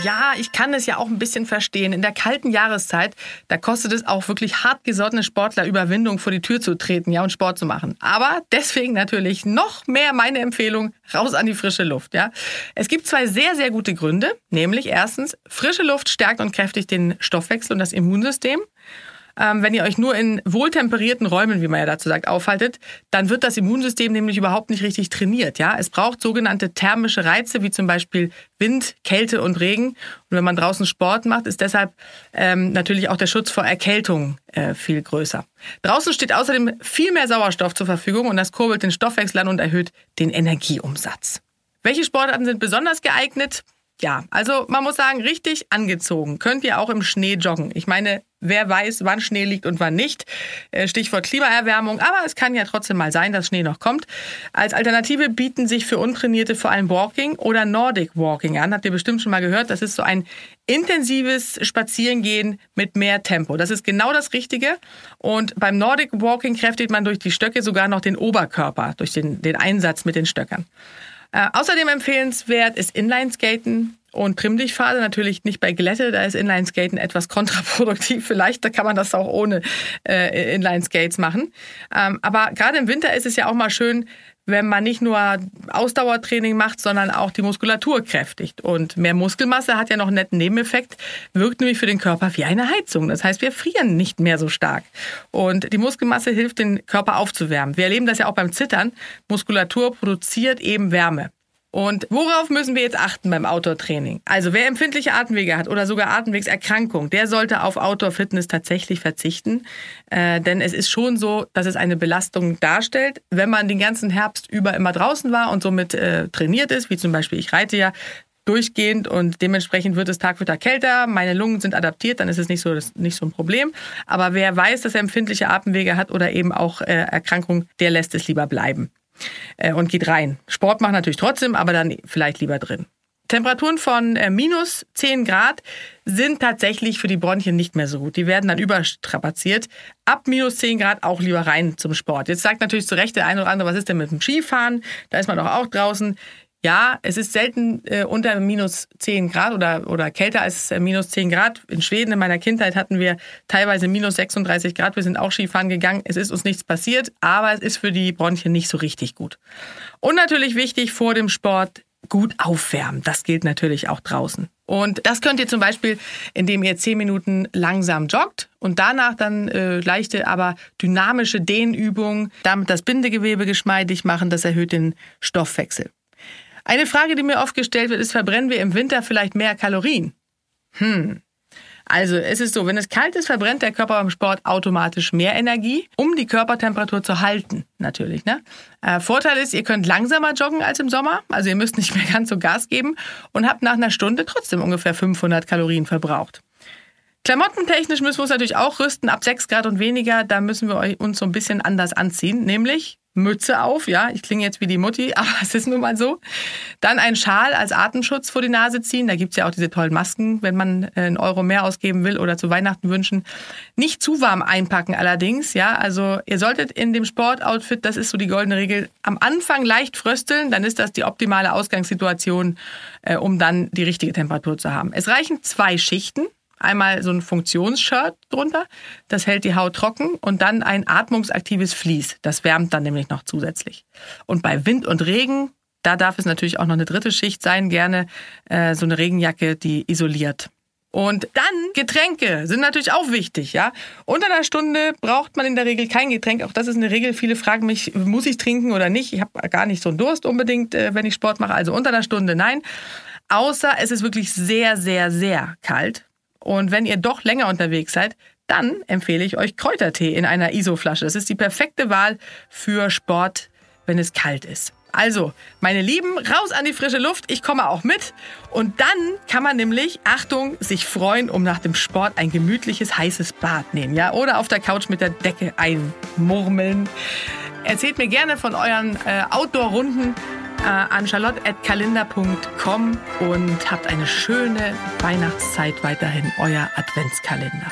Ja, ich kann es ja auch ein bisschen verstehen. In der kalten Jahreszeit, da kostet es auch wirklich hartgesottene Sportler Überwindung, vor die Tür zu treten, ja, und Sport zu machen. Aber deswegen natürlich noch mehr meine Empfehlung, raus an die frische Luft, ja. Es gibt zwei sehr, sehr gute Gründe. Nämlich erstens, frische Luft stärkt und kräftigt den Stoffwechsel und das Immunsystem. Ähm, wenn ihr euch nur in wohltemperierten Räumen, wie man ja dazu sagt, aufhaltet, dann wird das Immunsystem nämlich überhaupt nicht richtig trainiert. Ja? Es braucht sogenannte thermische Reize, wie zum Beispiel Wind, Kälte und Regen. Und wenn man draußen Sport macht, ist deshalb ähm, natürlich auch der Schutz vor Erkältung äh, viel größer. Draußen steht außerdem viel mehr Sauerstoff zur Verfügung und das kurbelt den Stoffwechsel an und erhöht den Energieumsatz. Welche Sportarten sind besonders geeignet? Ja, also man muss sagen, richtig angezogen könnt ihr auch im Schnee joggen. Ich meine, wer weiß, wann Schnee liegt und wann nicht. Äh, Stichwort Klimaerwärmung, aber es kann ja trotzdem mal sein, dass Schnee noch kommt. Als Alternative bieten sich für Untrainierte vor allem Walking oder Nordic Walking an. Habt ihr bestimmt schon mal gehört. Das ist so ein intensives Spazierengehen mit mehr Tempo. Das ist genau das Richtige. Und beim Nordic Walking kräftigt man durch die Stöcke sogar noch den Oberkörper, durch den, den Einsatz mit den Stöckern. Äh, außerdem empfehlenswert ist Inlineskaten und Trimmdichtphase. Natürlich nicht bei Glätte, da ist Inlineskaten etwas kontraproduktiv. Vielleicht da kann man das auch ohne äh, Inlineskates machen. Ähm, aber gerade im Winter ist es ja auch mal schön, wenn man nicht nur Ausdauertraining macht, sondern auch die Muskulatur kräftigt. Und mehr Muskelmasse hat ja noch einen netten Nebeneffekt, wirkt nämlich für den Körper wie eine Heizung. Das heißt, wir frieren nicht mehr so stark. Und die Muskelmasse hilft, den Körper aufzuwärmen. Wir erleben das ja auch beim Zittern. Muskulatur produziert eben Wärme. Und worauf müssen wir jetzt achten beim Outdoor-Training? Also wer empfindliche Atemwege hat oder sogar Atemwegserkrankung, der sollte auf Outdoor-Fitness tatsächlich verzichten. Äh, denn es ist schon so, dass es eine Belastung darstellt. Wenn man den ganzen Herbst über immer draußen war und somit äh, trainiert ist, wie zum Beispiel ich reite ja, durchgehend und dementsprechend wird es Tag für Tag kälter. Meine Lungen sind adaptiert, dann ist es nicht so, das, nicht so ein Problem. Aber wer weiß, dass er empfindliche Atemwege hat oder eben auch äh, Erkrankung, der lässt es lieber bleiben äh, und geht rein. Sport macht natürlich trotzdem, aber dann vielleicht lieber drin. Temperaturen von äh, minus 10 Grad sind tatsächlich für die Bronchien nicht mehr so gut. Die werden dann überstrapaziert. Ab minus 10 Grad auch lieber rein zum Sport. Jetzt sagt natürlich zu Recht der eine oder andere, was ist denn mit dem Skifahren? Da ist man doch auch draußen. Ja, es ist selten äh, unter minus 10 Grad oder, oder kälter als äh, minus 10 Grad. In Schweden in meiner Kindheit hatten wir teilweise minus 36 Grad. Wir sind auch Skifahren gegangen. Es ist uns nichts passiert, aber es ist für die Bronchien nicht so richtig gut. Und natürlich wichtig vor dem Sport gut aufwärmen. Das gilt natürlich auch draußen. Und das könnt ihr zum Beispiel, indem ihr 10 Minuten langsam joggt und danach dann äh, leichte, aber dynamische Dehnübungen, damit das Bindegewebe geschmeidig machen. Das erhöht den Stoffwechsel. Eine Frage, die mir oft gestellt wird, ist, verbrennen wir im Winter vielleicht mehr Kalorien? Hm. Also es ist so, wenn es kalt ist, verbrennt der Körper beim Sport automatisch mehr Energie, um die Körpertemperatur zu halten, natürlich. Ne? Äh, Vorteil ist, ihr könnt langsamer joggen als im Sommer, also ihr müsst nicht mehr ganz so Gas geben und habt nach einer Stunde trotzdem ungefähr 500 Kalorien verbraucht. Klamottentechnisch müssen wir uns natürlich auch rüsten, ab 6 Grad und weniger, da müssen wir uns so ein bisschen anders anziehen, nämlich Mütze auf, ja, ich klinge jetzt wie die Mutti, aber es ist nun mal so. Dann ein Schal als Atemschutz vor die Nase ziehen. Da gibt's ja auch diese tollen Masken, wenn man äh, einen Euro mehr ausgeben will oder zu Weihnachten wünschen. Nicht zu warm einpacken allerdings, ja. Also ihr solltet in dem Sportoutfit, das ist so die goldene Regel, am Anfang leicht frösteln, dann ist das die optimale Ausgangssituation, äh, um dann die richtige Temperatur zu haben. Es reichen zwei Schichten einmal so ein Funktionsshirt drunter, das hält die Haut trocken und dann ein atmungsaktives Vlies, das wärmt dann nämlich noch zusätzlich. Und bei Wind und Regen, da darf es natürlich auch noch eine dritte Schicht sein, gerne äh, so eine Regenjacke, die isoliert. Und dann Getränke sind natürlich auch wichtig, ja. Unter einer Stunde braucht man in der Regel kein Getränk. Auch das ist eine Regel. Viele fragen mich, muss ich trinken oder nicht? Ich habe gar nicht so einen Durst unbedingt, äh, wenn ich Sport mache. Also unter einer Stunde nein. Außer es ist wirklich sehr, sehr, sehr kalt. Und wenn ihr doch länger unterwegs seid, dann empfehle ich euch Kräutertee in einer ISO-Flasche. Das ist die perfekte Wahl für Sport, wenn es kalt ist. Also, meine Lieben, raus an die frische Luft. Ich komme auch mit. Und dann kann man nämlich, Achtung, sich freuen, um nach dem Sport ein gemütliches, heißes Bad nehmen, ja? Oder auf der Couch mit der Decke einmurmeln. Erzählt mir gerne von euren äh, Outdoor-Runden an charlotte.kalender.com und habt eine schöne Weihnachtszeit weiterhin. Euer Adventskalender.